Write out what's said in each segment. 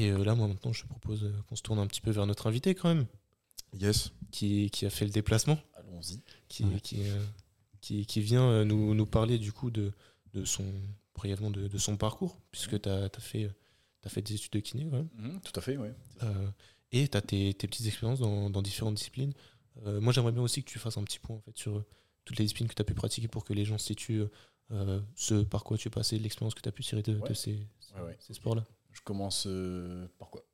Et euh, là, moi, maintenant, je propose euh, qu'on se tourne un petit peu vers notre invité, quand même, Yes. qui, qui a fait le déplacement, Allons-y. qui, Ouais. qui, euh, qui, qui vient nous, nous parler, du coup, de, de son, brièvement, de, de son parcours, puisque tu as, fait, t'as fait des études de kiné, quand même. Mhm, tout à fait, oui. Euh, et tu as tes, tes petites expériences dans, dans différentes disciplines. Euh, moi, j'aimerais bien aussi que tu fasses un petit point en fait, sur toutes les disciplines que tu as pu pratiquer pour que les gens situent euh, ce par quoi tu es passé, l'expérience que tu as pu tirer de, de Ouais. ces, Ouais, ouais. ces sports-là. Je commence euh, par quoi?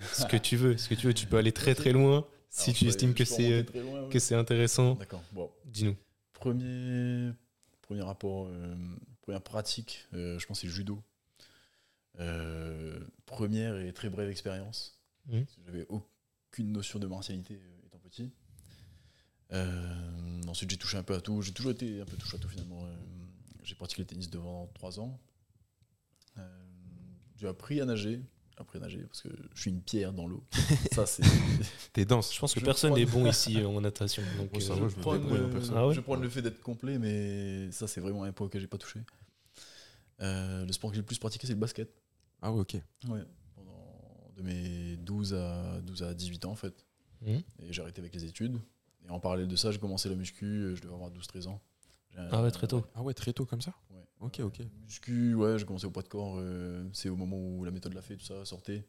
Ce que tu veux, ce que tu veux, tu peux aller très très loin si Alors, tu estimes que c'est euh, ouais. que c'est intéressant. D'accord. Bon, Dis-nous. premier, premier rapport, euh, première pratique, euh, je pense que c'est judo. Première et très brève expérience. Que J'avais aucune notion de martialité étant petit. Euh, ensuite, j'ai touché un peu à tout. J'ai toujours été un peu touché à tout finalement. Euh, j'ai pratiqué le tennis devant 3 ans. Euh, j'ai appris à nager. Appris à nager parce que je suis une pierre dans l'eau. Ça, c'est. T'es dense. Je pense que Je personne n'est bon ici euh, en natation. Donc, Bon, ça euh, va, je prends le. Ah ouais je prends le fait d'être complet, mais ça, c'est vraiment un point que j'ai pas touché. Euh, le sport que j'ai le plus pratiqué, c'est le basket. Ah ouais, ok. Ouais. Pendant de mes 12 à, 12 à 18 ans, en fait. Mhm. Et j'ai arrêté avec les études. Et en parallèle de ça, j'ai commencé la muscu, je devais avoir 12-13 ans. Ah ouais, très tôt. Ah ouais, très tôt comme ça. Ok, ok. Muscu, ouais, j'ai commencé au poids de corps. euh, c'est au moment où la méthode l'a fait, tout ça sortait.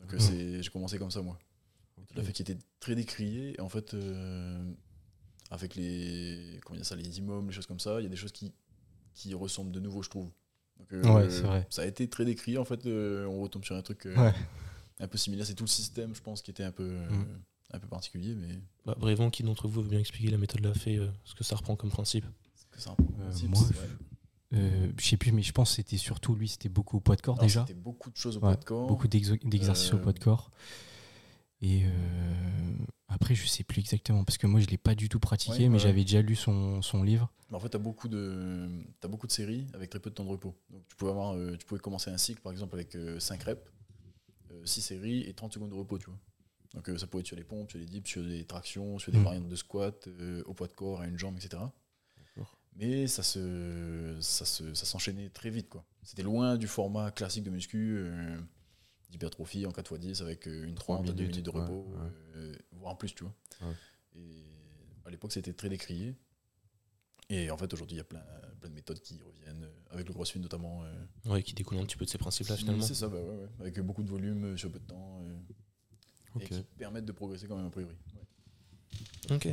Donc euh, Mhm. c'est, j'ai commencé comme ça, moi. Ok. La fait qui était très décriée. Et en fait, euh, avec les, comment dire ça, les immeubles, les choses comme ça, il y a des choses qui, qui ressemblent de nouveau, je trouve. Donc, euh, Ouais, c'est vrai. Ça a été très décrié. En fait, euh, on retombe sur un truc euh, Ouais. un peu similaire. C'est tout le système, je pense, qui était un peu, euh, Mhm. un peu particulier. Mais Bah, qui d'entre vous veut bien expliquer la méthode de la fée, euh, ce que ça reprend comme principe? Est-ce que c'est un peu Euh, possible, moi. Euh, je sais plus, mais je pense que c'était surtout lui, c'était beaucoup au poids de corps Alors, déjà. C'était beaucoup de choses au Ouais, poids de corps. Beaucoup d'exercices au Euh, poids de corps. Et euh, après, je sais plus exactement, parce que moi, je l'ai pas du tout pratiqué, Ouais, mais j'avais déjà lu son, son livre. Mais en fait, tu as beaucoup de t'as beaucoup de séries avec très peu de temps de repos. Donc tu pouvais avoir euh, tu pouvais commencer un cycle par exemple avec 5 reps, 6 séries et 30 secondes de repos, tu vois. Donc ça pouvait être sur les pompes, sur les dips, sur les tractions, sur des Mm. variantes de squat, au poids de corps, à une jambe, etc. Mais ça se ça se ça s'enchaînait très vite quoi. C'était loin du format classique de muscu euh, d'hypertrophie en 4x10 avec euh, une Trois 30 à 2 minutes, de ouais, repos, ouais. euh, voire en plus, tu vois. Ouais. Et à l'époque, c'était très décrié. Et en fait, aujourd'hui, il y a plein, plein de méthodes qui reviennent, euh, avec le crossfit notamment. euh, Ouais, qui découle un petit peu de ces principes-là qui- finalement. C'est ça, bah ouais, ouais. avec beaucoup de volume euh, sur peu de temps. euh. Et qui permettent de progresser quand même, a priori. Ouais. Ok.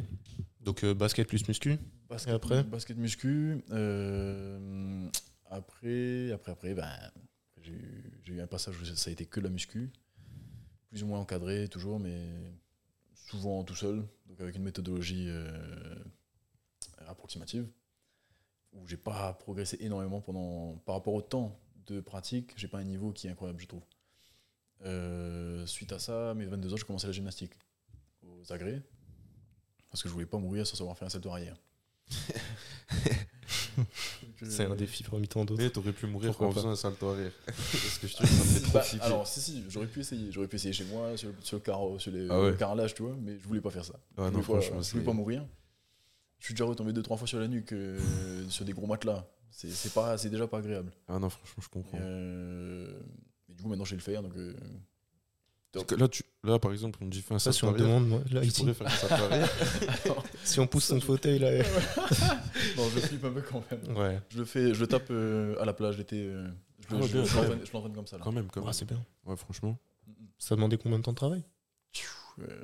Donc euh, basket plus muscu. Basket, Et après Basket muscu. euh, après, après, après, ben, j'ai eu, un passage où ça a été que la muscu. Plus ou moins encadré, toujours, mais souvent tout seul. Donc avec une méthodologie euh, approximative. Où j'ai pas progressé énormément pendant, par rapport au temps de pratique. J'ai pas un niveau qui est incroyable, je trouve. Euh, suite à ça, à mes 22 ans, j'ai commencé la gymnastique aux agrès. Parce que je voulais pas mourir sans savoir faire un salto arrière. C'est un défi parmi tant d'autres. Mais t'aurais pu mourir Pourquoi en faisant un salto arrière. Parce que je te dis, ça me fait trop Bah, alors, si, si, j'aurais pu essayer. J'aurais pu essayer chez moi, sur le, sur le, carreau, sur les, Ah ouais. le carrelage, tu vois, mais je voulais pas faire ça. Ah je non, franchement, pas, je voulais pas mourir. Je suis déjà retombé deux, trois fois sur la nuque euh, sur des gros matelas. C'est c'est pas, c'est déjà pas agréable. Ah non, franchement, je comprends. Euh, mais du coup, maintenant, je sais le faire. Donc, euh, Parce que là, tu, là, par exemple, on me dit Ça, si on demande, moi, là, ici, faire arrière. si on pousse son fauteuil là. non, je flippe un peu quand même. ouais. Je le fais, je le tape euh, à la plage l'été. euh, je Ah le- ouais, je- bien, je quand l'entraîne- je l'entraîne comme ça. Là. Quand même, quand Ah, même. c'est bien. Ouais, franchement. Ça a demandé combien de temps de travail? Euh,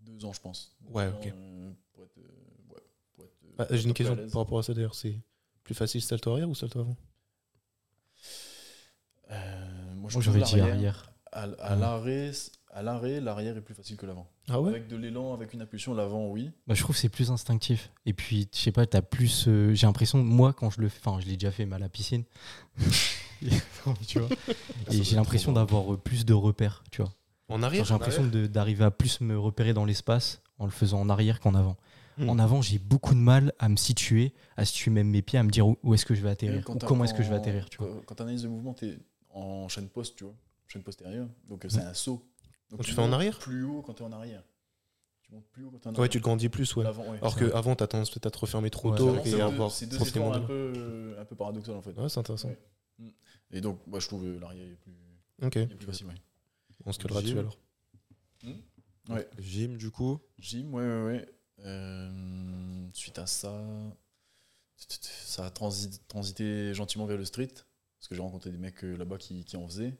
deux ans, je pense. Ouais, ok. euh, pour être, ouais, pour être, Ah, J'ai une question par rapport à ça d'ailleurs. C'est plus facile salto arrière ou salto avant? Euh, moi, je Moi, j'aurais dit arrière. À, à l'arrêt, à l'arrêt, l'arrière est plus facile que l'avant. Ah ouais Avec de l'élan, avec une impulsion, l'avant, oui. Bah, je trouve que c'est plus instinctif. Et puis, je sais pas, t'as plus. euh, J'ai l'impression, moi, quand je le fais, enfin, je l'ai déjà fait, mais à la piscine. tu vois. Et j'ai l'impression d'avoir euh, plus de repères, tu vois. En arrière J'ai l'impression d'arriver à plus me repérer dans l'espace en le faisant en arrière qu'en avant. Hmm. En avant, j'ai beaucoup de mal à me situer, à situer même mes pieds, à me dire où, où est-ce que je vais atterrir, ou comment est-ce que je vais quand- atterrir, tu vois. Quand, quand t'analyses le mouvement, t'es en chaîne poste, tu vois. Chaîne postérieure. Donc, euh, c'est un saut. Donc, tu fais en montes arrière Plus haut quand t'es en arrière. Tu montes plus haut quand t'es en Ouais, arrière. tu te grandis plus, ouais. Ouais. Alors qu'avant, t'as tendance peut-être à te refermer trop Ouais, tôt et deux- avoir C'est deux un peu, un peu paradoxal en fait. Ouais, c'est intéressant. Ouais. Et donc, moi, je trouve euh, l'arrière est plus. Est plus facile, ouais. on se calera dessus alors. Ouais. Gym, du coup. Gym, ouais, ouais, ouais. Euh, suite à ça, ça a transi- transité gentiment vers le street. Parce que j'ai rencontré des mecs euh, là-bas qui, qui en faisaient.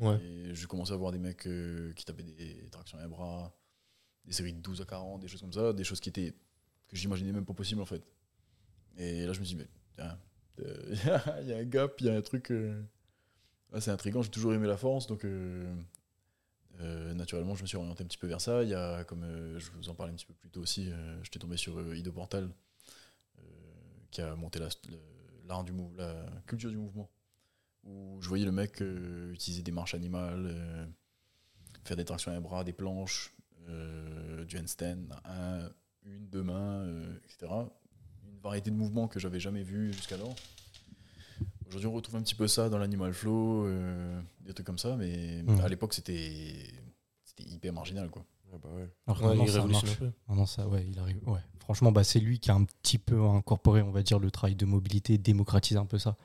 Et, j'ai commencé à voir des mecs euh, qui tapaient des tractions à bras, des séries de 12 à 40, des choses comme ça, des choses qui étaient que j'imaginais même pas possible en fait. Et là, je me suis dit, mais euh, il y a un gap, il y a un truc. euh, assez intriguant. J'ai toujours aimé la force, donc euh, naturellement, je me suis orienté un petit peu vers ça. Il y a, comme je vous en parlais un petit peu plus tôt aussi, j'étais tombé sur Ido Portal, qui a monté la culture du mouvement, où je voyais le mec euh, utiliser des marches animales, euh, faire des tractions à un bras, des planches, euh, du handstand, un, une, deux mains, euh, etc. Une variété de mouvements que j'avais jamais vu jusqu'alors. Aujourd'hui, on retrouve un petit peu ça dans l'animal flow, euh, des trucs comme ça, mais Mhm. à l'époque, c'était c'était hyper marginal, quoi. Ah bah ouais. Alors Ouais, il ça marche. ça, ouais, il arrive. Ouais. Franchement, bah, c'est lui qui a un petit peu incorporé, on va dire, le travail de mobilité, démocratisé un peu ça.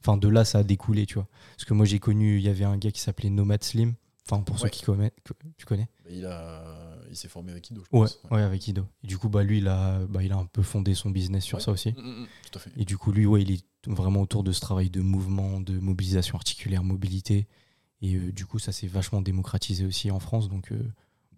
Enfin, de là, ça a découlé, tu vois. Parce que moi, j'ai connu, il y avait un gars qui s'appelait Nomad Slim. Enfin, pour ceux qui connaissent, tu connais Bah, il a, il s'est formé avec Ido, je Ouais, pense. ouais, avec Ido. Et du coup, bah, lui, il a, bah, il a un peu fondé son business sur ça aussi. Mm, mm, mm, tout à fait. Et du coup, lui, ouais, il est vraiment autour de ce travail de mouvement, de mobilisation articulaire, mobilité. Et euh, du coup, ça s'est vachement démocratisé aussi en France. Donc, euh,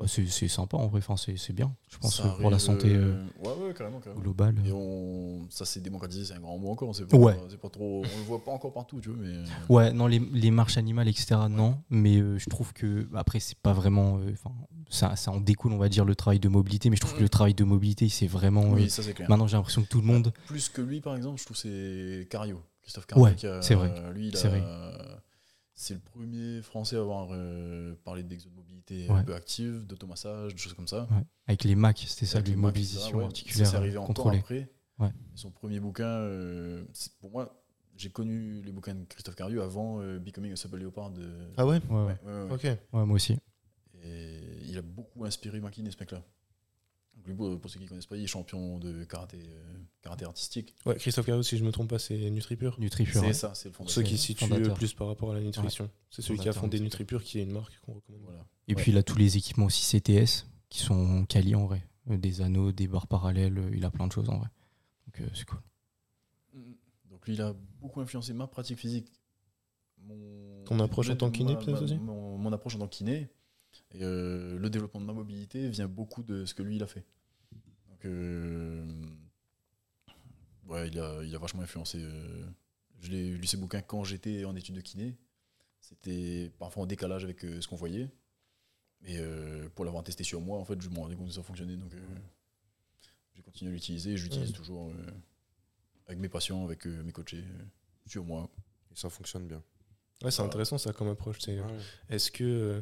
bah, c'est sympa en vrai. Enfin, c'est bien, je pense, Ça pour la santé euh, euh, ouais, ouais, carrément, carrément. globale. Et on, ça s'est démocratisé, c'est un grand mot encore. Pas, Ouais. pas trop, on le voit pas encore partout, tu vois, mais. euh, Ouais, non, les, les marches animales, etc., non. Mais euh, je trouve que, après, c'est pas vraiment. euh, ça, ça en découle, on va dire, le travail de mobilité. Mais je trouve que le travail de mobilité, c'est vraiment. Oui, ça c'est clair. maintenant, j'ai l'impression que tout le monde. Plus que lui, par exemple, je trouve que c'est Cario. Christophe Cario. Ouais, c'est vrai. Lui, il c'est le premier français à avoir euh, parlé d'exomobilité un Ouais. peu active, d'automassage, de choses comme ça. ouais, avec les MAC, c'était ça, etc., ouais. articulaires Ça, c'est arrivé euh, encore contrôlées. après. Ouais. Son premier bouquin, euh, pour moi, j'ai connu les bouquins de Christophe Cario avant euh, Becoming a Supple Leopard de. Ah ouais Ouais, ouais. Ouais, ouais, ouais. Ok. Ouais, moi aussi. Et il a beaucoup inspiré Makine, ce mec-là. Donc lui, pour, ceux qui ne connaissent pas, il est champion de karaté, euh, karaté artistique. Ouais, Christophe Cario, si je me trompe pas, c'est NutriPure. Nutripure. C'est ouais. ça, c'est le fondateur. ceux qui se situent plus par rapport à la nutrition. C'est celui qui a fondé NutriPure, qui est une marque qu'on recommande. Voilà. Et puis, il a tous les équipements aussi CTS qui sont quali en vrai. Euh, Des anneaux, des barres parallèles, euh, il a plein de choses en vrai. Donc, euh, c'est cool. Donc lui, il a beaucoup influencé ma pratique physique. Mon, Ton approche en tant que kiné, peut-être aussi mon, mon approche en tant que kiné. Et euh, le développement de ma mobilité vient beaucoup de ce que lui, il a fait. Donc, euh, ouais, il a, il a vachement influencé. euh, je l'ai lu ses bouquins quand j'étais en études de kiné. C'était parfois en décalage avec ce qu'on voyait. Mais euh, pour l'avoir testé sur moi, en fait, je me rendais compte que ça fonctionnait. Donc, euh, j'ai continué à l'utiliser. et Je l'utilise toujours euh, avec mes patients, avec euh, mes coachés, euh, sur moi. Et ça fonctionne bien. Ouais, c'est intéressant ça comme approche. c'est- Ouais. Est-ce que, euh,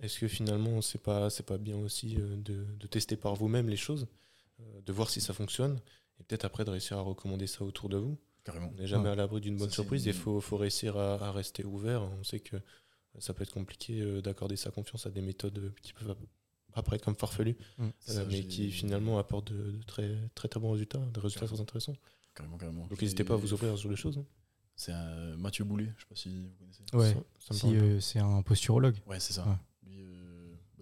est-ce que finalement, c'est pas, c'est pas bien aussi euh, de, de tester par vous-même les choses, euh, de voir si ça fonctionne, et peut-être après de réussir à recommander ça autour de vous? Carrément. On n'est jamais Ouais. à l'abri d'une bonne Ça, surprise, une- il faut, faut réussir à, à rester ouvert. On sait que ça peut être compliqué euh, d'accorder sa confiance à des méthodes qui peuvent apparaître comme farfelues, C'est euh, mais qui finalement apportent de, de très, très très bons résultats, des résultats très intéressants. Carrément, carrément. Donc n'hésitez pas à vous ouvrir genre de choses. hein. C'est un Mathieu Boulet, je sais pas si vous connaissez. Ouais, Ça- ça me si euh, c'est un posturologue, Ouais, c'est ça. Ouais.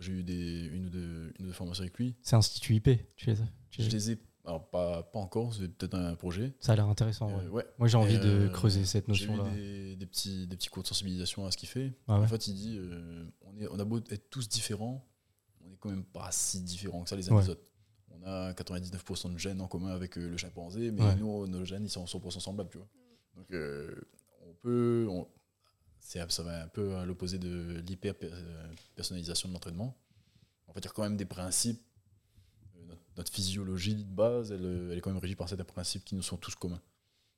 J'ai eu des, une, ou deux, une ou deux formations avec lui. c'est Institut IP. Tu les as tu les- Je les ai, alors pas, pas encore, c'est peut-être un projet. Ça a l'air intéressant. Euh, ouais. ouais. Moi, j'ai envie de euh, creuser cette notion-là. des, des petits, des petits cours de sensibilisation à ce qu'il fait. Ah ouais En fait, il dit euh, on, est, on a beau être tous différents, on est quand même pas si différents que ça les uns Ouais. des autres. On a 99% de gènes en commun avec le chimpanzé, mais nous, nos gènes, ils sont 100% semblables, tu vois. Donc, on peut. on- c'est- ça va un peu à l'opposé de l'hyper-personnalisation de l'entraînement. En fait, il y a quand même des principes. euh, Notre, notre physiologie de base, elle, euh, elle est quand même régie par certains principes qui nous sont tous communs.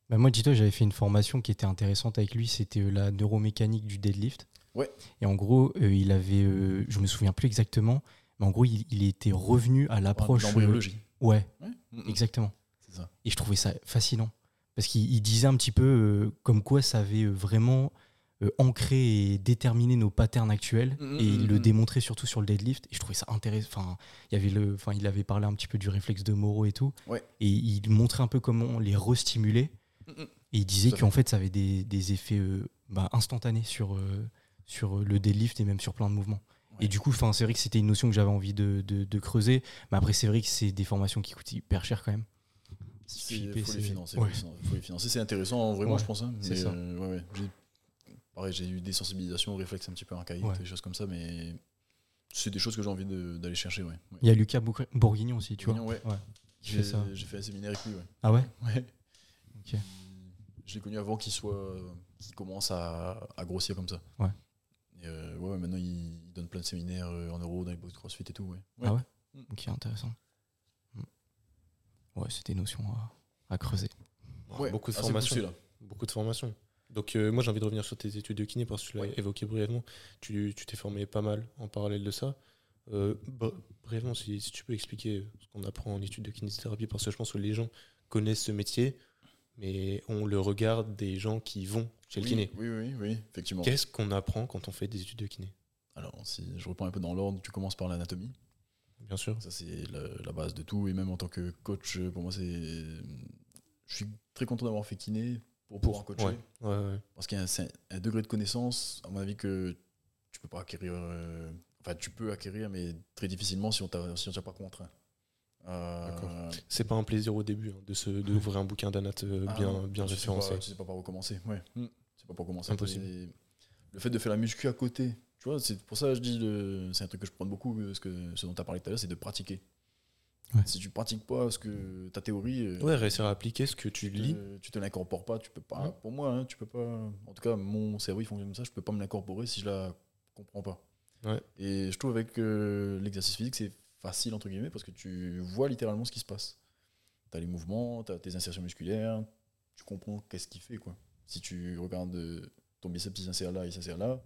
Bah, moi, dis-toi, j'avais fait une formation qui était intéressante avec lui. C'était euh, la neuromécanique du deadlift. Ouais. Et en gros, euh, il avait, euh, je me souviens plus exactement, mais en gros, il, il était revenu à l'approche. euh, L'embryologie. ouais, Ouais. Exactement. Ça. Et je trouvais ça fascinant. Parce qu'il il disait un petit peu euh, comme quoi ça avait euh, vraiment euh, ancré et déterminé nos patterns actuels. Mm, et il mm, le mm. démontrait surtout sur le deadlift. Et je trouvais ça intéressant. Enfin, il, y avait le, enfin, il avait parlé un petit peu du réflexe de Moreau et tout. Ouais. Et il montrait un peu comment les restimuler. Mm, mm. Et il disait qu'en fait, ça avait des, des effets euh, bah, instantanés sur, euh, sur le deadlift et même sur plein de mouvements. Ouais. Et du coup, enfin, c'est vrai que c'était une notion que j'avais envie de, de- de creuser. Mais après, c'est vrai que c'est des formations qui coûtent hyper cher quand même. Il faut les c'est- financer. ouais. faut les financer. C'est intéressant, vraiment, je pense. hein, c'est ça. euh, ouais, ouais. J'ai- Pareil, j'ai eu des sensibilisations au réflexe un petit peu archaïques, Ouais. des choses comme ça, mais c'est des choses que j'ai envie d'aller chercher. Ouais. Ouais. Il y a Lucas Bourg- Bourguignon aussi, tu vois. Bourguignon, ouais. Ouais. Qui J'ai fait un séminaire avec lui. Ouais. Ah ouais Ouais. Je l'ai connu avant qu'il soit, qu'il commence à, à grossir comme ça. Ouais. Et euh, ouais, maintenant il, il donne plein de séminaires euh, en euro dans les box CrossFit et tout. Ouais. Ah ouais Ok, intéressant. Mm. Ouais, c'était une notion à, à creuser. Ouais, beaucoup de assez formations. poussé, là. Beaucoup de formations. Donc euh, moi j'ai envie de revenir sur tes études de kiné parce que tu l'as Ouais. évoqué brièvement. Tu t'es formé pas mal en parallèle de ça. Euh, br- brièvement, si, si tu peux expliquer ce qu'on apprend en études de kinésithérapie, parce que je pense que les gens connaissent ce métier, mais on le regarde des gens qui vont chez le Oui, kiné. Oui, oui, oui, effectivement. Qu'est-ce qu'on apprend quand on fait des études de kiné? Alors, si je reprends un peu dans l'ordre, tu commences par l'anatomie. Bien sûr. Ça, c'est la, la base de tout. Et même en tant que coach, pour moi, c'est. Je suis très content d'avoir fait kiné pour pouvoir coacher. Ouais, ouais, ouais. Parce qu'il y a un, degré de connaissance, à mon avis, que tu peux pas acquérir. euh, Enfin, tu peux acquérir, mais très difficilement si on t'a si t'a pas contraint. Euh. C'est pas un plaisir au début hein, de se d'ouvrir un bouquin d'anat euh, ah, bien, bien référencé. Tu sais pas par où commencer. Ouais. C'est pas par où commencer. Impossible. Et Le fait de faire la muscu à côté, tu vois, c'est pour ça que je dis, le- c'est un truc que je prends beaucoup, euh, ce, que, ce dont tu as parlé tout à l'heure, c'est de pratiquer. Ouais. Si tu pratiques pas ce que ta théorie, euh, Ouais, réussir à appliquer ce que tu tu lis. te, tu te l'incorpores pas, tu peux pas. Ouais. Pour moi, hein, tu peux pas. En tout cas, mon cerveau il fonctionne comme ça, je peux pas me l'incorporer si je la comprends pas. Ouais. Et je trouve avec euh, l'exercice physique, c'est facile entre guillemets parce que tu vois littéralement ce qui se passe. Tu as les mouvements, tu as tes insertions musculaires, tu comprends qu'est-ce qu'il fait quoi. Si tu regardes euh, ton biceps il s'insère là, il s'insère là,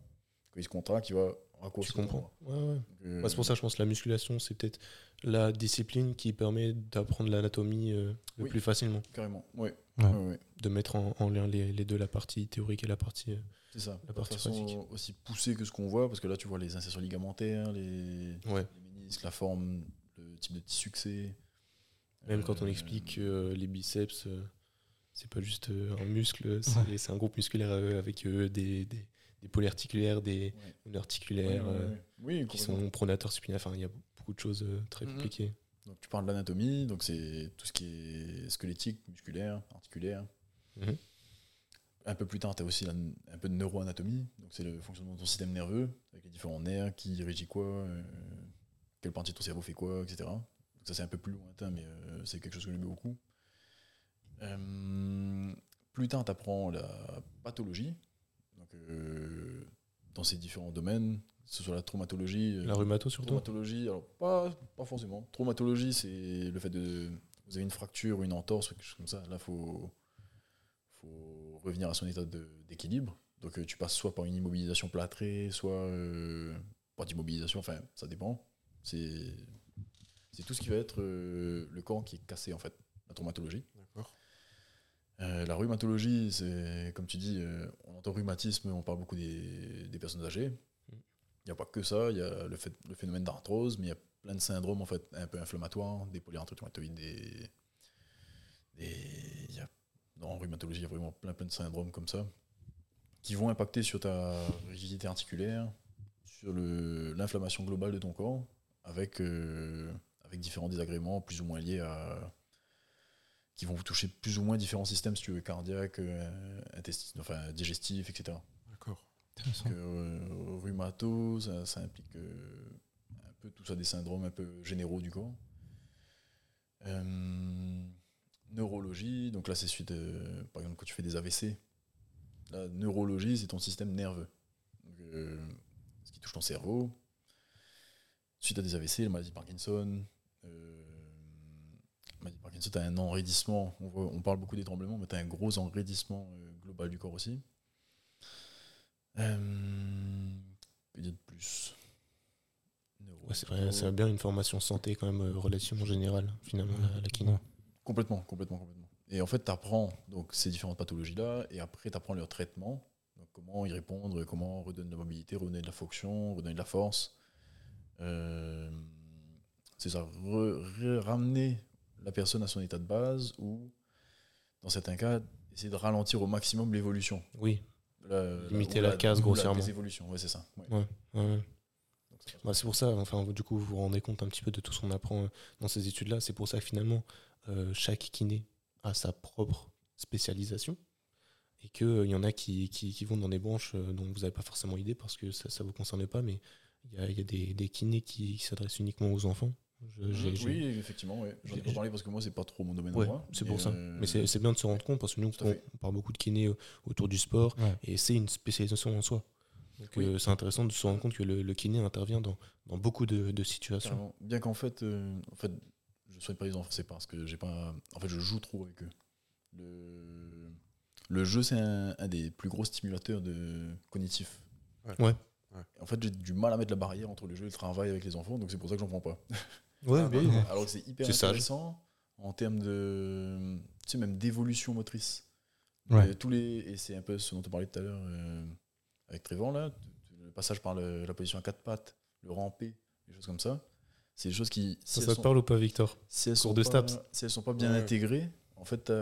quand il se contracte, il va Tu comprends. Ouais, ouais. Donc, euh, c'est pour ça que je pense que la musculation, c'est peut-être la discipline qui permet d'apprendre l'anatomie euh, le Oui. plus facilement, Carrément, ouais. Ouais. Ouais, ouais. de mettre en, en lien les, les deux, la partie théorique et la partie. euh, C'est ça. La de partie façon pratique. aussi poussée que ce qu'on voit, parce que là tu vois les insertions ligamentaires, les, Ouais. les ménisques, la forme, le type de tissu que c'est. Même quand on Euh, explique que euh, les biceps, euh, c'est pas juste euh, un muscle, c'est un groupe musculaire avec euh, des, des, des polyarticulaires, des Ouais. ouais, euh, ouais. Oui, qui sont pronateurs supinaires. Enfin, il y a beaucoup de choses euh, très Mhm. compliquées. Donc tu parles de l'anatomie, donc c'est tout ce qui est squelettique, musculaire, articulaire. Mhm. Un peu plus tard, tu as aussi un peu de neuroanatomie, donc c'est le fonctionnement de ton système nerveux, avec les différents nerfs, qui régit quoi, euh, quelle partie de ton cerveau fait quoi, etc. Donc ça c'est un peu plus lointain, mais euh, c'est quelque chose que j'aime beaucoup. Euh, plus tard, tu apprends la pathologie, euh, dans ces différents domaines, que ce soit la traumatologie, euh, La rhumato surtout Traumatologie, alors pas, pas forcément. Traumatologie, c'est le fait de. Vous avez une fracture ou une entorse ou quelque chose comme ça. Là, il faut, faut revenir à son état d'équilibre. Donc, euh, tu passes soit par une immobilisation plâtrée, soit euh, pas d'immobilisation, enfin, ça dépend. C'est c'est tout ce qui va être euh, le corps qui est cassé, en fait, la traumatologie. Euh, la rhumatologie, c'est comme tu dis, euh, on entend rhumatisme, on parle beaucoup des, des personnes âgées. Il n'y a pas que ça, il y a le, fait, le phénomène d'arthrose, mais il y a plein de syndromes en fait, un peu inflammatoires, des polyarthrite des, des- y a, dans rhumatologie, il y a vraiment plein, plein de syndromes comme ça qui vont impacter sur ta rigidité articulaire, sur l'inflammation globale de ton corps, avec, euh, avec différents désagréments plus ou moins liés à, qui vont vous toucher plus ou moins différents systèmes, si tu veux, cardiaques, euh, intestin- enfin, digestifs, etc. D'accord. Que, euh, rhumato, ça, ça implique euh, un peu tout ça, des syndromes un peu généraux du corps. Euh, neurologie, donc là c'est suite, euh, par exemple, quand tu fais des AVC, la neurologie c'est ton système nerveux. Donc, euh, ce qui touche ton cerveau. Suite à des AVC, la maladie de Parkinson, Parkinson, tu as un enraidissement, on, voit- on parle beaucoup des tremblements, mais tu as un gros enraidissement euh, global du corps aussi. Euh, que dire de plus Ouais, c'est vrai, c'est bien une formation santé quand même euh, relativement générale, finalement, la, la kiné. Complètement, complètement, complètement. Et en fait, tu apprends donc, ces différentes pathologies-là, et après, tu apprends leur traitement, donc comment y répondre, comment redonner de la mobilité, redonner de la fonction, redonner de la force. Euh, c'est ça, re- re- ramener la personne à son état de base, ou, dans certains cas, essayer de ralentir au maximum l'évolution. Oui, La- Limiter la casse ou grossièrement. La désévolution, ouais, c'est ça. ouais. Ouais, ouais. Donc, ça- Bah, c'est pour ça, enfin, du coup, vous vous rendez compte un petit peu de tout ce qu'on apprend euh, dans ces études-là. C'est pour ça que finalement, euh, chaque kiné a sa propre spécialisation et qu'il y en a qui, qui, qui vont dans des branches euh, dont vous n'avez pas forcément idée parce que ça ne vous concerne pas, mais il y a, il y a des, des kinés qui, qui s'adressent uniquement aux enfants. Je- j'ai- j'ai- Oui, effectivement, ouais. J'en ai pas parlé parce que moi, c'est pas trop mon domaine Ouais, c'est pour ça. euh, Mais c'est c'est bien de se rendre compte parce que nous, on, parle beaucoup de kinés euh, autour du sport Ouais. et c'est une spécialisation en soi. Donc Oui. euh, c'est intéressant de se rendre compte que le, le kiné intervient dans, dans beaucoup de, de situations. Carrément. Bien qu'en fait, euh, en fait, je soigne pas les enfants, c'est parce que j'ai pas. En fait, je joue trop avec eux. Le, le jeu, c'est un, un des plus gros stimulateurs de cognitifs. Ouais. En fait, j'ai du mal à mettre la barrière entre le jeu et le travail avec les enfants, donc c'est pour ça que j'en prends pas. Ouais, bah, oui. Alors que c'est hyper C'est sage. intéressant en termes de. Tu sais, même d'évolution motrice. Ouais. Euh, tous les, et c'est un peu ce dont on parlait tout à l'heure euh, avec Trévan, là. Le passage par le- la position à quatre pattes, le rampé, des choses comme ça. C'est des choses qui. Ça, si ça elles te sont- parle ou pas, Victor si elles sont de pas, Staps. si elles sont pas bien Ouais. intégrées, en fait,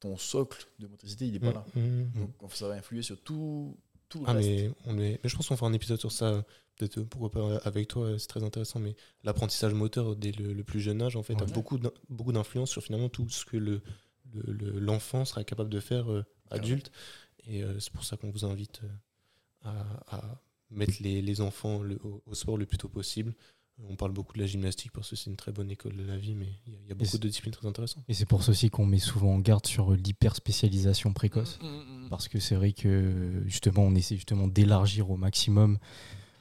ton socle de motricité, il est pas là. Mmh, mmh. Donc ça va influer sur tout, tout le Ah, reste. mais, on est... mais je pense qu'on fera un épisode sur ça, peut-être euh, pourquoi pas avec toi, euh, c'est très intéressant. Mais l'apprentissage moteur dès le, le plus jeune âge, en fait, a beaucoup beaucoup d'influence sur finalement tout ce que le le- le- l'enfant sera capable de faire euh, adulte. Et euh, c'est pour ça qu'on vous invite euh, à, à mettre les, les enfants le- au, au sport le plus tôt possible. On parle beaucoup de la gymnastique parce que c'est une très bonne école de la vie, mais il y a- il y, a beaucoup de disciplines très intéressantes. Et c'est pour ça aussi qu'on met souvent en garde sur l'hyperspécialisation précoce. Mm, Parce que c'est vrai que justement, on essaie justement d'élargir au maximum euh,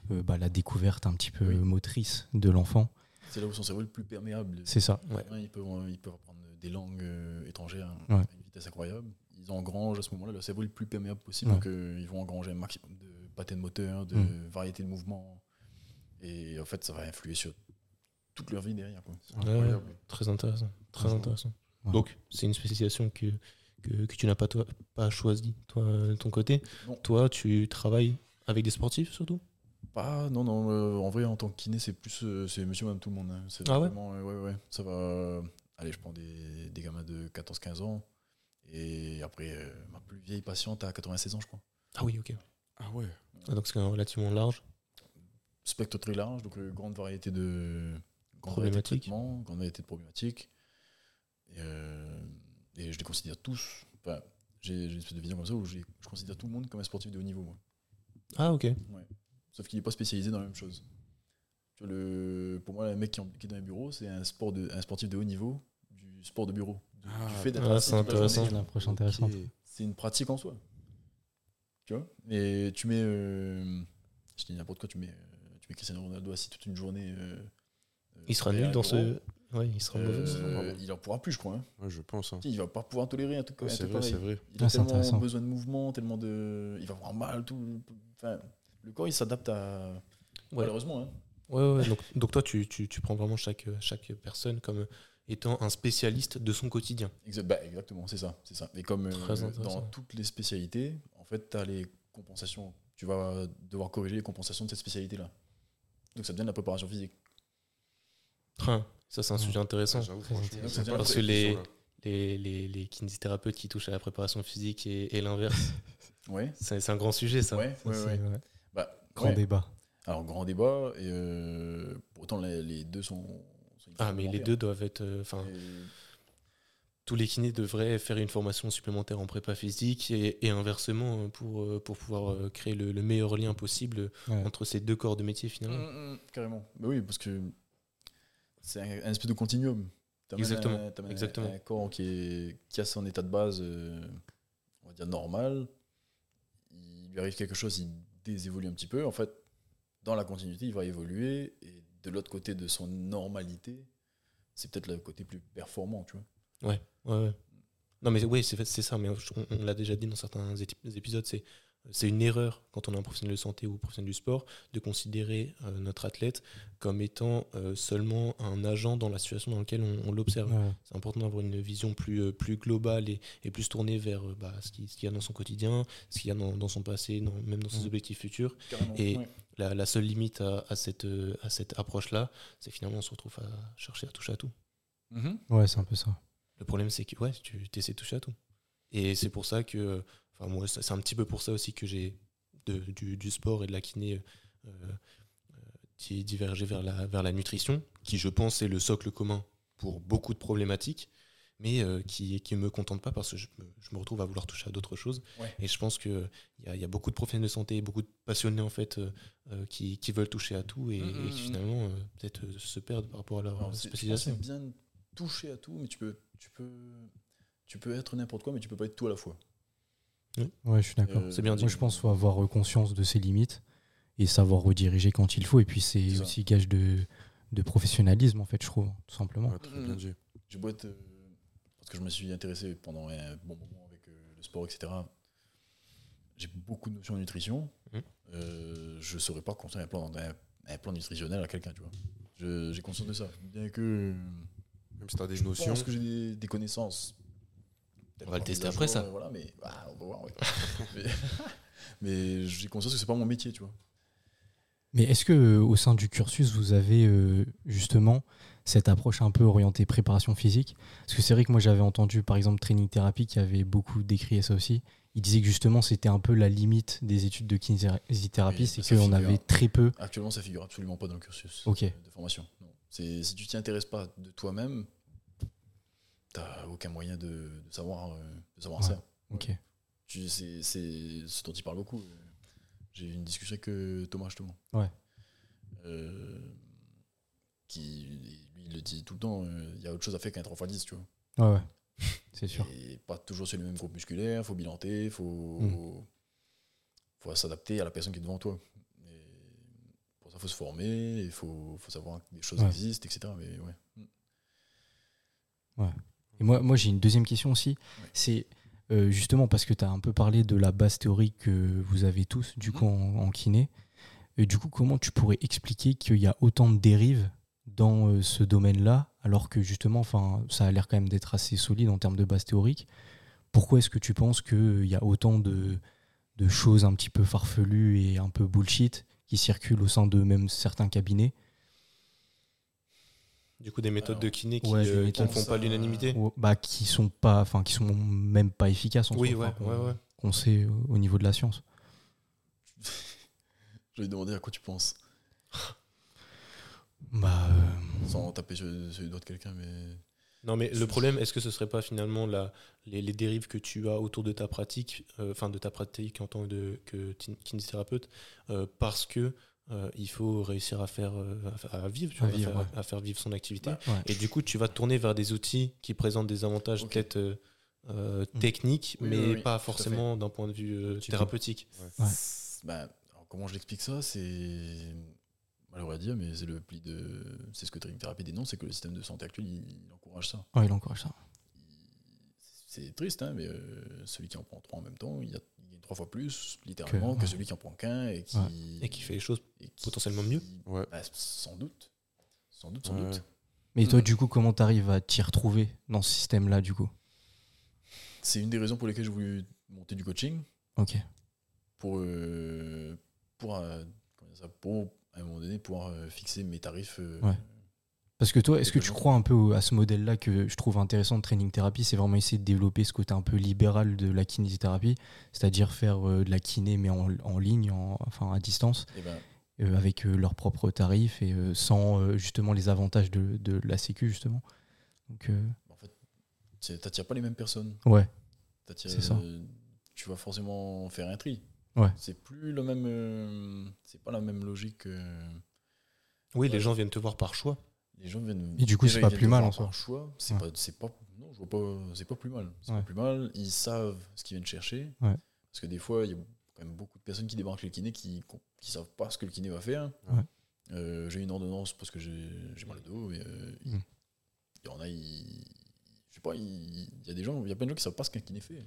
bah, la découverte un petit peu Oui. motrice de l'enfant. C'est là où son cerveau est le plus perméable. C'est ça. Ouais. Ouais, Ils, peuvent, ils peuvent apprendre des langues euh, étrangères Ouais. à une vitesse incroyable. Ils engrangent à ce moment-là le cerveau le plus perméable possible. Ouais. Donc euh, ils vont engranger un maximum de patterns moteurs, de Mm. variété de mouvements. Et en fait, ça va influer sur toute leur vie derrière. Quoi. Incroyable. Très intéressant. Très intéressant. Ouais. Donc, c'est une spécialisation que, que, que tu n'as pas, toi, pas choisie, toi, de ton côté. Non. Toi, tu travailles avec des sportifs surtout? Pas, non, non. euh, en vrai, en tant que kiné, c'est plus euh, c'est monsieur, madame, tout le monde. hein. C'est Ah ouais vraiment, euh, ouais, ouais. Ça va. euh, allez, je prends des, des gamins de 14-15 ans. Et après, euh, ma plus vieille patiente a 96 ans, je crois. Ah oui, ok. Ah ouais. Ah, donc, c'est relativement large. spectre très large, donc euh, grande variété de grande variété de Problématiques. traitements, grande variété de problématiques. Et, euh, et je les considère tous. Enfin, j'ai j'ai une espèce de vision comme ça où j'ai- je considère tout le monde comme un sportif de haut niveau. Moi. Ah, ok. Sauf qu'il n'est pas spécialisé dans la même chose. Tu vois, le, pour moi, un mec qui, est dans un bureau, c'est un, sport de, un sportif de haut niveau du sport de bureau. Du, Ah, fait d'être ah, assis c'est intéressant. C'est une approche intéressante. Ok. C'est une pratique en soi. Tu vois Et tu mets. euh, je dis n'importe quoi, tu mets, euh, tu mets Cristiano Ronaldo assis toute une journée. euh, Il sera nul dans bureau. ce. Ouais, il sera Euh, mauvais. il en pourra plus, je crois. hein. Ouais, je pense. hein. Il va pas pouvoir tolérer un truc, Ouais, un c'est vrai, pareil. c'est vrai. Il a Ah, tellement besoin de mouvement, tellement de. Il va avoir mal, tout. Enfin, le corps, il s'adapte à. Ouais. Malheureusement, hein. Ouais, ouais. Donc, donc toi, tu, tu, tu prends vraiment chaque, chaque personne comme étant un spécialiste de son quotidien. Bah, exactement, c'est ça, c'est ça. Et comme euh, dans toutes les spécialités, en fait, tu as les compensations. Tu vas devoir corriger les compensations de cette spécialité-là. Donc ça devient de la préparation physique. Ah, ça, c'est un Ouais. sujet intéressant. Pas Parce que les-. Les, les, les kinésithérapeutes qui touchent à la préparation physique et, et l'inverse, Ouais. c'est c'est un grand sujet, ça. Ouais, ouais, Ça, ouais. Grand ouais. débat. Alors, grand débat. Et euh, pourtant, les, les deux sont. sont Ah, mais les deux doivent être. euh, Enfin, Et- tous les kinés devraient faire une formation supplémentaire en prépa physique et, et inversement euh, pour, euh, pour pouvoir créer le, le meilleur lien possible Ouais. entre ces deux corps de métier finalement. Mm, mm, carrément. Bah oui, parce que c'est un, un espèce de continuum. Exactement, un- un- exactement. Un, corps qui, est, qui a son état de base, euh, on va dire normal. Il lui arrive quelque chose, il désévolue un petit peu. En fait, dans la continuité, il va évoluer. Et de l'autre côté de son normalité, c'est peut-être le côté plus performant, tu vois. Ouais, ouais, ouais. Non, mais oui, c'est ça, mais on, l'a déjà dit dans certains épisodes, c'est c'est une erreur quand on est un professionnel de santé ou professionnel du sport de considérer euh, notre athlète comme étant euh, seulement un agent dans la situation dans laquelle on, on l'observe. Ouais. C'est important d'avoir une vision plus, euh, plus globale et, et plus tournée vers euh, bah, ce qu'il y a dans son quotidien, ce qu'il y a dans, dans son passé, dans- même dans ses Mm. objectifs futurs. Carrément. Et- ouais. La, la seule limite à, à cette, à cette approche-là, c'est finalement on se retrouve à chercher à toucher à tout. Mhm. Ouais, c'est un peu ça. Le problème, c'est que ouais, tu essaies de toucher à tout. Et c'est pour ça que, enfin moi c'est un petit peu pour ça aussi que j'ai du, du sport et de la kiné euh, euh, qui divergé vers la, vers la nutrition, qui je pense est le socle commun pour beaucoup de problématiques, mais euh, qui qui me contente pas parce que je me, je me retrouve à vouloir toucher à d'autres choses. Ouais. Et je pense qu'il y a, il y a beaucoup de professionnels de santé, beaucoup de passionnés en fait, euh, qui, qui veulent toucher à tout et, Mm, mm, et qui mm. finalement peut-être se perdent par rapport à leur Alors, spécialisation. c'est bien toucher à tout, mais tu peux, tu peux, tu peux être n'importe quoi, mais tu peux pas être tout à la fois. Ouais, je suis d'accord. Euh, C'est bien dit. Moi, je pense qu'il faut avoir euh, conscience de ses limites et savoir rediriger quand il faut. Et puis, c'est C'est ça. aussi gage de, de professionnalisme, en fait, je trouve, tout simplement. Ouais, très bien dit. J'ai beau être. euh, parce que je me suis intéressé pendant un bon moment avec euh, le sport, etc. J'ai beaucoup de notions de nutrition. Euh, je ne saurais pas construire un plan, un, un plan nutritionnel à quelqu'un, tu vois. Je- J'ai conscience de ça. Bien que. Même si tu as des je notions, pense que j'ai des, des connaissances. On va le tester après, ça. Voilà, mais bah, on va voir. ouais. mais mais j'ai conscience que c'est pas mon métier, tu vois. Mais est-ce que euh, au sein du cursus, vous avez euh, justement cette approche un peu orientée préparation physique? Parce que c'est vrai que moi, j'avais entendu, par exemple, Training Therapy qui avait beaucoup décrit ça aussi. Il disait que justement, c'était un peu la limite des études de kinésithérapie, Oui, c'est ça qu'on figure. avait très peu. Actuellement, ça figure absolument pas dans le cursus Ok. euh, de formation. Non. C'est si tu t'y intéresses pas de toi-même, t'as aucun moyen de, de savoir, euh, de savoir Ouais. ça. Ok. Tu- C'est c'est ce dont il parle beaucoup. J'ai eu une discussion avec euh, Thomas justement. Ouais. Euh, qui lui il le dit tout le temps. euh, Il y a autre chose à faire qu'un 3x10, tu vois. Ouais, ouais. C'est sûr. Et pas toujours sur le même groupe musculaire, faut bilanter, faut, Mm. faut s'adapter à la personne qui est devant toi. Et pour ça, faut se former, il faut, faut savoir que des choses Ouais. existent, etc. Mais ouais. Et moi, moi j'ai une deuxième question aussi. C'est euh, justement parce que tu as un peu parlé de la base théorique que vous avez tous, du coup, en, en kiné. Et du coup, comment tu pourrais expliquer qu'il y a autant de dérives dans euh, ce domaine-là, alors que justement, enfin, ça a l'air quand même d'être assez solide en termes de base théorique Pourquoi est-ce que tu penses qu'il y a autant de, de choses un petit peu farfelues et un peu bullshit qui circulent au sein de même certains cabinets Du coup, des méthodes Alors, de kiné qui, ouais, euh, qui ne font ça- pas l'unanimité. ou- bah, qui sont pas, enfin, qui sont même pas efficaces en Oui, ouais, qu'on- ouais. qu'on sait euh, au niveau de la science. Je vais te demander à quoi tu penses, Bah, euh, sans taper sur, sur les doigts de quelqu'un, mais Non, mais le problème, est-ce que ce serait pas finalement la, les, les dérives que tu as autour de ta pratique, euh, enfin de ta pratique en tant de, que tin- kinésithérapeute, euh, parce que euh, il faut réussir à faire euh, à, vivre, tu À vois, à vivre, faire, ouais. à faire vivre son activité. Bah, ouais. Et du coup, tu vas te tourner vers des outils qui présentent des avantages peut-être euh, Mm. techniques, Oui, mais oui, oui, pas forcément d'un point de vue euh, thérapeutique. Ouais. bah, alors, comment je l'explique ça C'est malheureux à dire, mais c'est le pli de. C'est ce que Training Therapy dénonce, c'est que le système de santé actuel, il, il encourage ça. ouais, il encourage ça. C'est triste, hein, mais euh, celui qui en prend trois en même temps, il, a, il gagne trois fois plus, littéralement, que, ouais. celui qui en prend qu'un et qui. Ouais. Et qui fait les choses et qui- potentiellement mieux. Ouais. Bah, sans doute. Sans doute, sans Ouais, doute. Mais toi, Mhm. du coup, comment t'arrives à t'y retrouver dans ce système-là, du coup? C'est une des raisons pour lesquelles j'ai voulu monter du coaching, Ok. pour, euh, pour, euh, pour, à un moment donné, pouvoir euh, fixer mes tarifs. euh, Ouais. Parce que toi, est-ce que tu crois un peu à ce modèle-là que je trouve intéressant de training thérapie C'est vraiment essayer de développer ce côté un peu libéral de la kinésithérapie, c'est-à-dire faire euh, de la kiné mais en, en ligne, en- enfin à distance, eh ben, euh, avec euh, leurs propres tarifs et euh, sans euh, justement les avantages de, de la Sécu, justement. Donc, euh, en fait, tu n'attires pas les mêmes personnes. ouais, T'attires- C'est ça. Tu vas forcément faire un tri. Ouais. C'est plus le même. euh, c'est pas la même logique. euh, Oui, les gens viennent te voir par choix. Les gens viennent. Et du coup, c'est pas plus mal en soi. choix. C'est Ouais. pas. C'est pas. Non, je vois pas. C'est pas plus mal. C'est Ouais. pas plus mal. Ils savent ce qu'ils viennent chercher. Ouais. Parce que des fois, il y a quand même beaucoup de personnes qui débarquent chez le kiné qui qui savent pas ce que le kiné va faire. Ouais. Euh, j'ai une ordonnance parce que j'ai j'ai mal au dos. Et, euh, il Mm. il y en a, je sais pas, il il y a des gens, il y a plein de gens qui savent pas ce qu'un kiné fait.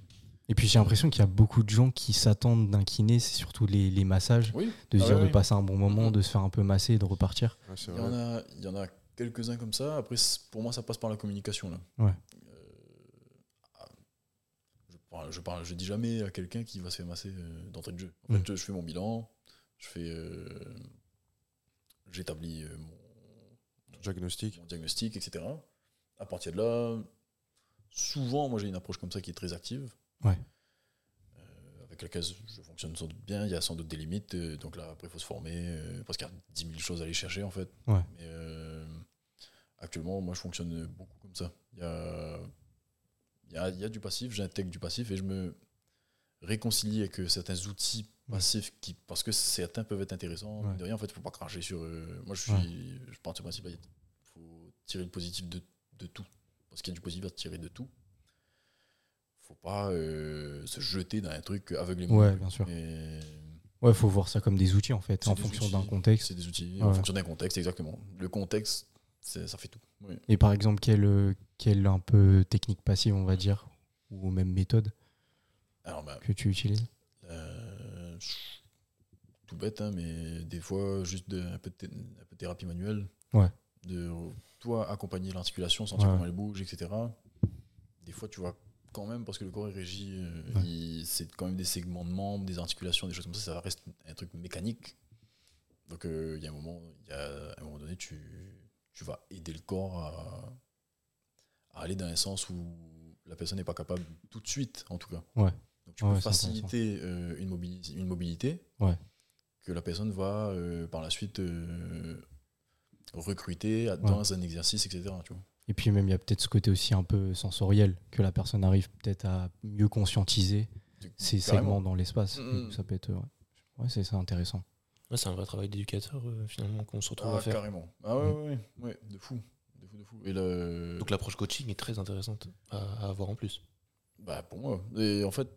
Et puis j'ai l'impression qu'il y a beaucoup de gens qui s'attendent d'un kiné, c'est surtout les, les massages, Oui. de se Ah dire ouais, de passer un bon moment, de se faire un peu masser et de repartir. Ouais, c'est Il y en vrai. a, il y en a quelques-uns comme ça. Après, pour moi, ça passe par la communication là. Ouais. Euh, je parle, je parle, je dis jamais à quelqu'un qui va se faire masser euh, d'entrée de jeu. En Mm. fait, je, je fais mon bilan, je fais, euh, j'établis mon, Diagnostic. mon diagnostic, etc. À partir de là, souvent, moi j'ai une approche comme ça qui est très active. Ouais. Euh, laquelle je fonctionne sans doute bien. Il y a sans doute des limites. donc là, après, il faut se former parce qu'il y a 10 000 choses à aller chercher, en fait. Ouais. Mais actuellement, moi, je fonctionne beaucoup comme ça. Il y a, il y a, il y a du passif, j'intègre du passif et je me réconcilie avec euh, certains outils passifs qui, parce que certains peuvent être intéressants. Ouais. De rien, en fait, il ne faut pas cracher sur. euh, moi, je suis. Je pars du principe, il faut tirer le positif de, de tout. Parce qu'il y a du positif à tirer de tout. faut pas euh, se jeter dans un truc aveuglément. Ouais, bien sûr. Et Ouais, faut voir ça comme des outils en fait, en fonction d'un contexte. c'est des outils Ouais. en fonction d'un contexte, exactement. Le contexte, ça fait tout. Oui. Et par exemple, quelle, quelle un peu technique passive, on va dire, ou même méthode Alors, bah, que tu utilises euh, tout bête, hein, mais des fois, juste de, un, peu de, un peu de thérapie manuelle. Ouais. De toi accompagner l'articulation, sentir Ouais. comment elle bouge, etc. Des fois, tu vois quand même, parce que le corps est régi, euh, Ouais. c'est quand même des segments de membres, des articulations, des choses comme ça, ça reste un truc mécanique. Donc, euh, il y a un moment, il y a un moment donné, tu, tu vas aider le corps à, à aller dans un sens où la personne n'est pas capable tout de suite, en tout cas. Ouais. Donc, tu Ouais, peux faciliter euh, une, mobili- une mobilité Ouais. que la personne va euh, par la suite euh, recruter dans un exercice, etc. Tu vois. Et puis même, il y a peut-être ce côté aussi un peu sensoriel, que la personne arrive peut-être à mieux conscientiser Carrément. segments dans l'espace. Mm. Donc, Ça peut être... Ouais, c'est ça intéressant. Ouais, c'est un vrai travail d'éducateur euh, finalement qu'on se retrouve Ah, à faire. carrément. Ah ouais, ouais, ouais, ouais, de fou. De fou, de fou. Et le... Donc l'approche coaching est très intéressante à, à avoir en plus. Bah, pour moi. Et en fait,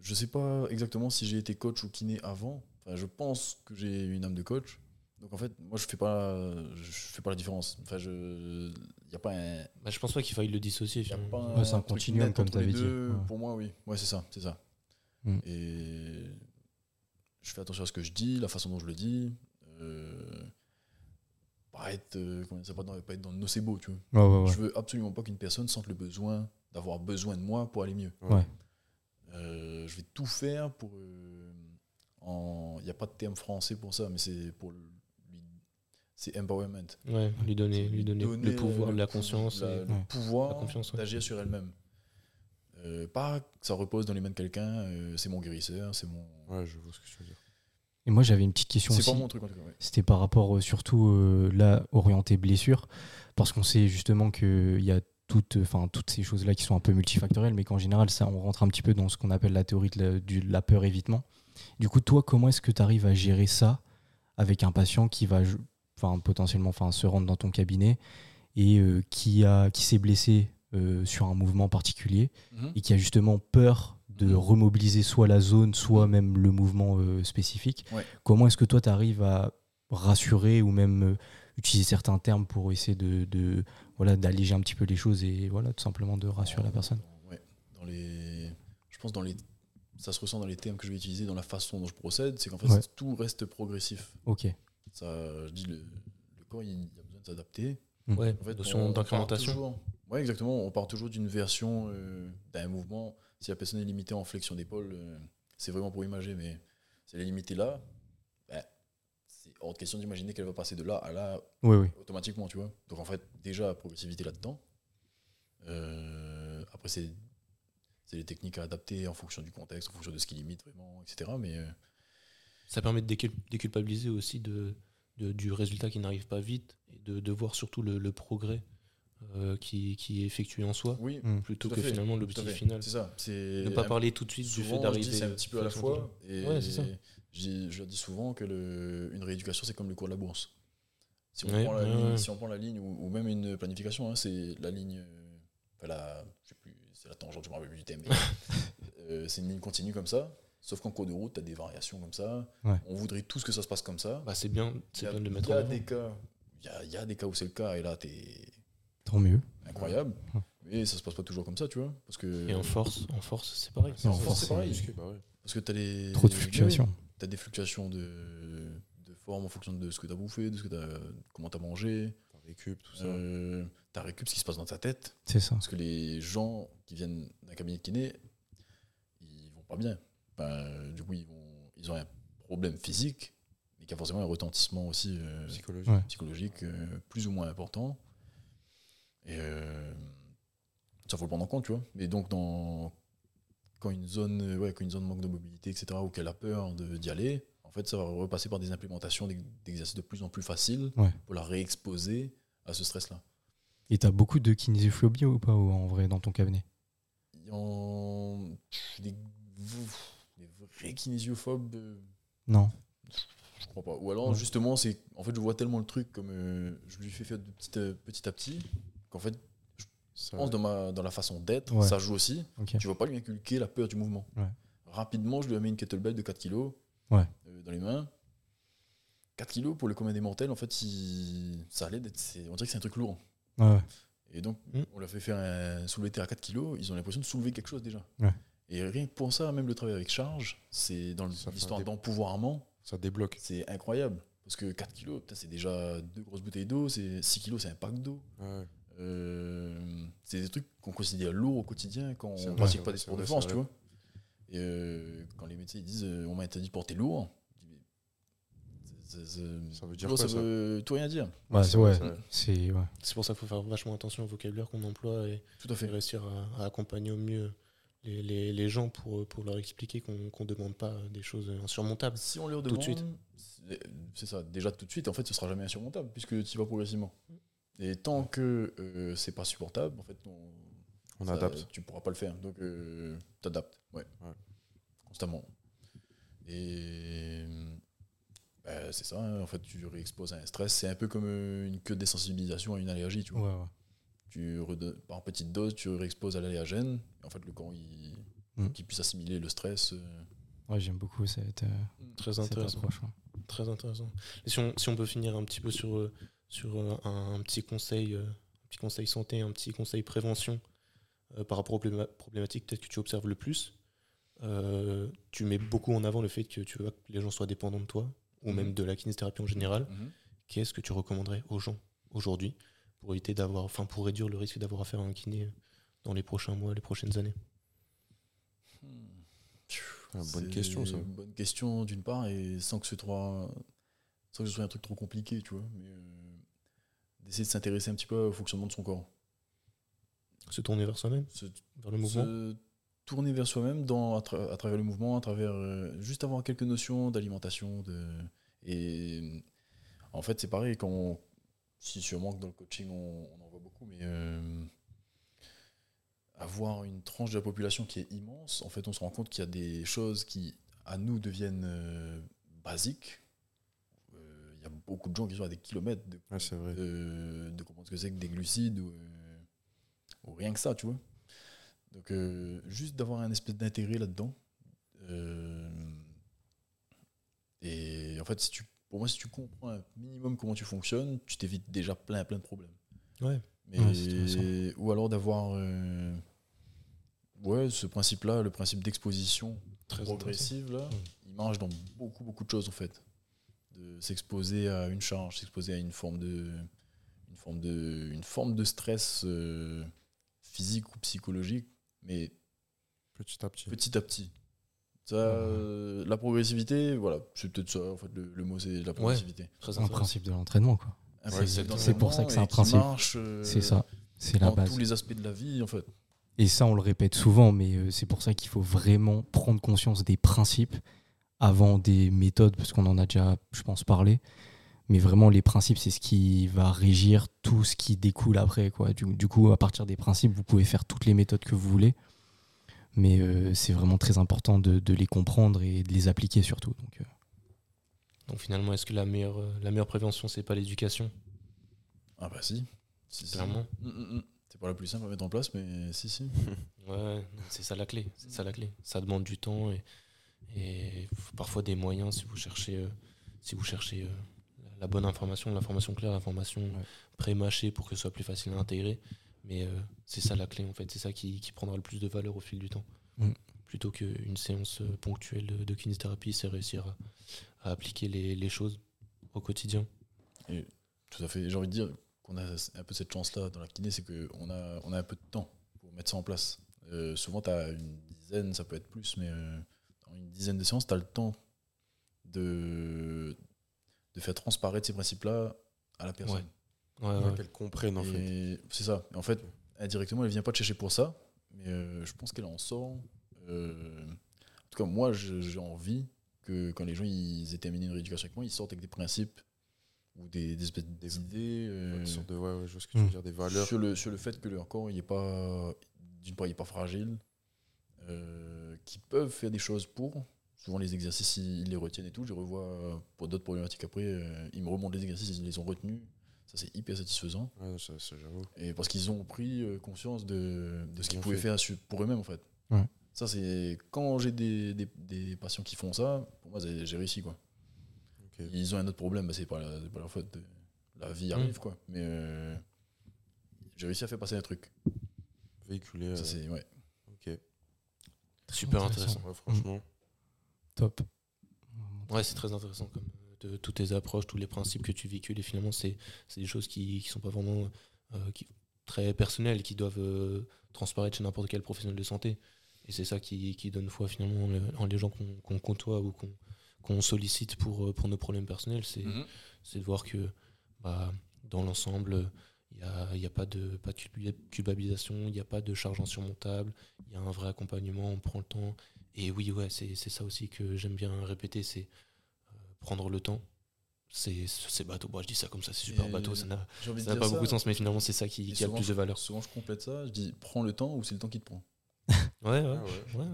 je sais pas exactement si j'ai été coach ou kiné avant. Enfin, je pense que j'ai une âme de coach. Donc en fait, moi je fais pas, je fais pas la différence. Enfin, je, y a pas un, Bah, je pense pas qu'il faille le dissocier. y a finalement. pas Ouais, c'est un continuum, comme les t'avais dit. Ouais. Pour moi, oui. Ouais, c'est ça, c'est ça. Mm. Et je fais attention à ce que je dis, la façon dont je le dis. Euh, pas être, euh, comment ça, pas dans, pas être dans le nocebo, tu vois. Ouais, ouais, ouais. Je veux absolument pas qu'une personne sente le besoin d'avoir besoin de moi pour aller mieux. Ouais. Euh, je vais tout faire pour. euh, Il n'y a pas de terme français pour ça, mais c'est pour lui. C'est empowerment. Ouais, lui donner, lui donner, le pouvoir, la conscience. la- et- le Ouais. pouvoir d'agir sur elle-même. Euh, pas que ça repose dans les mains de quelqu'un, euh, c'est mon guérisseur, c'est mon. Ouais, je vois ce que tu veux dire. Et moi, j'avais une petite question C'est aussi. pas mon truc en tout cas. ouais. C'était par rapport euh, surtout euh, là orienté blessure, parce qu'on sait justement qu'il y a toutes, enfin, toutes ces choses-là qui sont un peu multifactorielles, mais qu'en général, ça, on rentre un petit peu dans ce qu'on appelle la théorie de la, du- de la peur évitement. Du coup, toi, comment est-ce que tu arrives à gérer ça avec un patient qui va, enfin, potentiellement, enfin, se rendre dans ton cabinet et euh, qui a, qui s'est blessé euh, sur un mouvement particulier Mhm. et qui a justement peur de Mhm. remobiliser soit la zone, soit même le mouvement euh, spécifique. Ouais. Comment est-ce que toi, tu arrives à rassurer ou même euh, utiliser certains termes pour essayer de, de- voilà, d'alléger un petit peu les choses et voilà, tout simplement de rassurer la personne? ouais, dans les, je pense dans les, ça se ressent dans les termes que je vais utiliser, dans la façon dont je procède, c'est qu'en fait Ouais. tout reste progressif. Ok. Ça, je dis le, le corps il, il a besoin de s'adapter. Ouais, En fait, notion on- on Ouais, exactement. On part toujours d'une version euh, d'un mouvement. Si la personne est limitée en flexion d'épaule, euh, c'est vraiment pour imager, mais si elle est limitée là, ben, c'est hors de question d'imaginer qu'elle va passer de là à là Oui, oui. automatiquement, tu vois. Donc en fait, déjà, progressivité là-dedans. Euh, après, c'est les techniques à adapter en fonction du contexte, en fonction de ce qui limite vraiment, etc. Mais euh, Ça permet de décul- déculpabiliser aussi de, de- du résultat qui n'arrive pas vite et de, de voir surtout le, le progrès euh, qui, qui est effectué en soi oui, Mm. plutôt que fait, finalement l'objectif final. C'est ça. C'est Ne pas parler tout de suite du fait d'arriver. dis c'est un petit peu à la fois. Et Ouais, c'est ça. Je, dis- je dis souvent que le, une rééducation, c'est comme le cours de la bourse. Si on, Ouais, prend, la ouais, ligne, ouais. si on prend la ligne, ou, ou même une planification, hein, c'est la ligne. euh, enfin, la- je sais plus, c'est la tangente, je me rappelle plus du thème. mais, euh, c'est une ligne continue comme ça. Sauf qu'en cours de route, tu as des variations comme ça. Ouais. On voudrait tous que ça se passe comme ça. Bah, c'est bien, de le mettre y en a avant. des cas. Il y a, il y a des cas où c'est le cas, et là, tu es Tant mieux. incroyable. Mais ça se passe pas toujours comme ça, tu vois. Parce que, Et en force, en force, c'est pareil. En force, c'est pareil. Bah parce que tu as les. Trop de fluctuations. tu as des fluctuations de, de forme en fonction de ce que tu as bouffé, de ce que t'as- comment tu as mangé. T'as récup, tout ça. Euh, tu as récup ce qui se passe dans ta tête. C'est ça. Parce que les gens qui viennent d'un cabinet de kiné, ils vont pas bien. Ben, du coup, ils, vont, ils ont un problème physique, mais qui a forcément un retentissement aussi euh, Psychologique. Ouais. psychologique euh, plus ou moins important. Et euh, ça faut le prendre en compte, tu vois. Mais donc, dans, quand une zone, euh, ouais, quand une zone manque de mobilité, etc., ou qu'elle a peur d'y aller, en fait, ça va repasser par des implémentations d'ex- d'exercices de plus en plus faciles Ouais. pour la réexposer à ce stress-là. Et t'as beaucoup de kinésiophobie ou pas ou en vrai dans ton cabinet? Il y en- des, des vrais kinésiophobes, euh, Non. je crois pas. Ou alors, Ouais. justement, c'est en fait, je vois tellement le truc comme euh, je lui fais faire de petit, à- petit à petit qu'en fait, Ça- je pense dans, ma, dans la façon d'être, Ouais. ça joue aussi. Tu vas pas lui inculquer la peur du mouvement. Ouais. Rapidement, je lui ai mis une kettlebell de 4 kg Ouais. dans les mains. 4 kg pour le commun des mortels, en fait, il- ça allait d'être. On dirait que c'est un truc lourd. Et donc, Mm. on leur fait faire un soulevé terre à 4 kg, ils ont l'impression de soulever quelque chose déjà. Et rien que pour ça, même le travail avec charge, c'est dans l'histoire d'empouvoirment, Ça débloque. c'est incroyable. Parce que 4 kg, c'est déjà deux grosses bouteilles d'eau, c'est 6 kg, c'est un pack d'eau. Ouais. Euh, c'est des trucs qu'on considère lourds au quotidien quand on ne pratique pas des sports de force, tu vois. Et euh, quand les médecins ils disent euh, on m'a interdit de porter lourd, Ça veut dire quoi, ça ça veut tout rien dire. Ouais, c'est ouais. ouais. Pour ça qu'il faut faire vachement attention au vocabulaire qu'on emploie et, Tout à fait. et réussir à, à accompagner au mieux les, les- les gens pour, pour leur expliquer qu'on ne demande pas des choses insurmontables. Si on leur Tout de demande, suite. c'est- ça, déjà tout de suite, en fait, ce sera jamais insurmontable puisque tu y vas progressivement. Et tant que euh, c'est pas supportable, en fait, on, On ça, adapte. Tu pourras pas le faire. Donc, tu t'adaptes. Ouais. Ouais. Constamment. Et bah, c'est ça, hein, en fait, tu réexposes à un stress. C'est un peu comme euh, une queue de désensibilisation à une allergie, tu vois. Ouais, ouais. Tu redonnes- par petite dose, tu réexposes à l'allergène. Et En fait, le corps, il, Mm. qu'il puisse assimiler le stress. euh, Ouais, j'aime beaucoup cette, euh, Très cette intéressant. approche. ouais. Très intéressant. Et si on, si on peut finir un petit peu sur, euh, sur euh, un, un petit conseil, un petit conseil santé, un petit conseil prévention euh, par rapport aux probléma- problématiques peut-être que tu observes le plus. Euh, tu mets beaucoup en avant le fait que tu veux que les gens soient dépendants de toi, ou Mhm. même de la kinésithérapie en général. Mhm. Qu'est-ce que tu recommanderais aux gens aujourd'hui pour éviter d'avoir, enfin pour réduire le risque d'avoir affaire à un kiné dans les prochains mois, les prochaines années? Ah, bonne question, ça. une Bonne question d'une part, et sans que ce soit, sans que ce soit un truc trop compliqué, tu vois. Mais euh, d'essayer de s'intéresser un petit peu au fonctionnement de son corps. Se tourner vers soi-même, Se, vers le mouvement. se tourner vers soi-même à, tra- à travers le mouvement, à travers euh, juste avoir quelques notions d'alimentation. De, et en fait, c'est pareil, quand on- si sûrement que dans le coaching, on, on en voit beaucoup, mais euh, avoir une tranche de la population qui est immense, en fait, on se rend compte qu'il y a des choses qui, à nous, deviennent euh, basiques. Euh, beaucoup de gens qui sont à des kilomètres de, c'est vrai. de, de comprendre ce que c'est que des glucides ou, euh, ou rien que ça, tu vois. Donc, euh, juste d'avoir un espèce d'intérêt là-dedans. euh, et en fait, si tu, pour moi, si tu comprends un minimum comment tu fonctionnes, tu t'évites déjà plein, plein de problèmes. Ouais. Mais, Ouais, c'est intéressant. ou alors d'avoir euh, ouais, ce principe-là, le principe d'exposition Très progressive, là, il marche dans beaucoup, beaucoup de choses, en fait. De s'exposer à une charge, s'exposer à une forme de, une forme de, une forme de stress euh, physique ou psychologique, mais Petit à petit. petit à petit. Ça, euh, la progressivité, voilà, c'est peut-être ça, en fait, le, le mot, c'est la progressivité. Très Un principe de l'entraînement, quoi. Ouais, principe c'est- c'est pour ça que c'est un principe. euh, C'est ça. C'est la dans base. tous les aspects de la vie, en fait. Et ça, on le répète souvent, mais euh, c'est pour ça qu'il faut vraiment prendre conscience des principes avant des méthodes, parce qu'on en a déjà, je pense, parlé. Mais vraiment, les principes, c'est ce qui va régir tout ce qui découle après. Quoi. Du, du coup, à partir des principes, vous pouvez faire toutes les méthodes que vous voulez. Mais euh, c'est vraiment très important de, de les comprendre et de les appliquer surtout. Donc, euh, Donc finalement, est-ce que la meilleure, euh, la meilleure prévention, c'est pas l'éducation? Ah bah si. Si, si. Clairement. Mm, mm, mm. C'est pas la plus simple à mettre en place, mais si, si. Ouais, c'est ça la clé. C'est ça la clé. Ça demande du temps et, et parfois des moyens si vous cherchez, euh, si vous cherchez euh, la bonne information, l'information claire, l'information Ouais. pré-mâchée pour que ce soit plus facile à intégrer. Mais euh, c'est ça la clé en fait. C'est ça qui, qui prendra le plus de valeur au fil du temps. Plutôt qu'une séance ponctuelle de, de kinésithérapie, c'est réussir à, à appliquer les, les choses au quotidien. Tout à fait. J'ai envie de dire qu'on a un peu cette chance-là dans la kiné, c'est qu'on a, on a un peu de temps pour mettre ça en place. Euh, souvent, tu as une dizaine, ça peut être plus, mais euh, une dizaine de séances, tu as le temps de, de faire transparaître ces principes-là à la personne. Ouais, Ouais, ouais. Qu'elles comprennent, en fait. C'est ça. En fait, indirectement, elle vient pas te chercher pour ça, mais euh, je pense qu'elle en sort Euh, en tout cas, moi, j'ai envie que quand les gens ils aient terminé une rééducation avec moi, ils sortent avec des principes ou des, des espèces d'idées euh, Une sorte de, ouais, ouais, je vois ce que tu veux dire, des valeurs. sur, le, sur le fait que leur corps, il est pas, d'une part, il est pas fragile, euh, qu'ils peuvent faire des choses pour. Souvent, les exercices, ils les retiennent et tout. Je revois euh, pour d'autres problématiques après. euh, ils me remontent les exercices, ils les ont retenus. Ça, c'est hyper satisfaisant. Ouais, ça, ça, j'avoue. Et parce qu'ils ont pris euh, conscience de, de ce qu'ils pouvaient fait. faire pour eux-mêmes, en fait. Ouais. Ça, c'est. Quand j'ai des, des, des patients qui font ça, pour moi, j'ai j'ai réussi, quoi. Ils ont un autre problème, bah, c'est pas, pas leur faute. La vie arrive, quoi. Mais euh, j'ai réussi à faire passer un truc. Véhiculer. Ça, euh, c'est. Ouais. Super intéressant. Ouais, franchement. Top. Ouais, c'est très intéressant comme euh, de, toutes tes approches, tous les principes que tu véhicules. Et finalement, c'est c'est des choses qui qui sont pas vraiment euh, qui, très personnelles, qui doivent euh, transparaître chez n'importe quel professionnel de santé. Et c'est ça qui, qui donne foi finalement le- en les gens qu'on qu'on côtoie ou qu'on qu'on sollicite pour, pour nos problèmes personnels. C'est c'est de voir que bah, dans l'ensemble, il n'y a, y a pas de, pas de culpa- culpabilisation, il n'y a pas de charge insurmontable, il y a un vrai accompagnement, on prend le temps. Et oui, ouais, c'est c'est ça aussi que j'aime bien répéter, c'est euh, prendre le temps. C'est c'est bateau, Bon, je dis ça comme ça, c'est super Et bateau, ça n'a ça pas beaucoup de sens, mais finalement c'est ça qui, a le plus de valeur. Souvent, je complète ça. Je dis prends le temps ou c'est le temps qui te prend. Ouais, ouais, Ah ouais. ouais. ouais.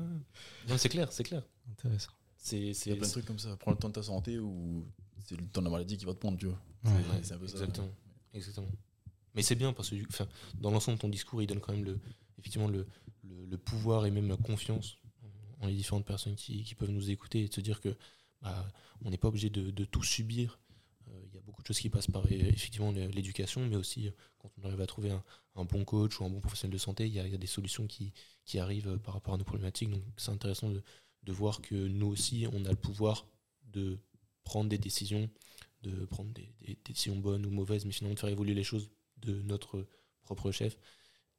Non, c'est clair, c'est clair. Intéressant. C'est Il y a c'est- plein de trucs comme ça. Prends le temps de ta santé ou c'est le temps de la maladie qui va te prendre, tu vois. Ouais. C'est- un peu ça. exactement. Mais c'est bien parce que dans l'ensemble, ton discours, il donne quand même le, effectivement le, le, pouvoir et même la confiance en les différentes personnes qui, qui peuvent nous écouter et de se dire que bah, on n'est pas obligé de, de tout subir. Euh, Il y a beaucoup de choses qui passent par euh, effectivement l'é- l'éducation, mais aussi euh, quand on arrive à trouver un, bon coach ou un bon professionnel de santé, il y y a des solutions qui, qui arrivent par rapport à nos problématiques. Donc c'est intéressant de, de voir que nous aussi, on a le pouvoir de prendre des décisions, de prendre des décisions bonnes ou mauvaises, mais finalement de faire évoluer les choses de notre propre chef.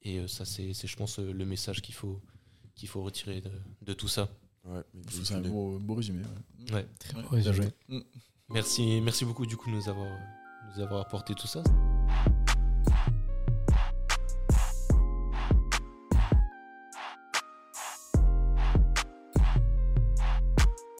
Et euh, ça, c'est, c'est, je pense, euh, le message qu'il faut, qu'il faut retirer de, de tout ça. Ouais, C'est un beau, beau résumé. ouais. Ouais. Très Ouais, beau bien résumé. joué. Mm. Merci, merci beaucoup du coup de nous avoir, nous avoir apporté tout ça.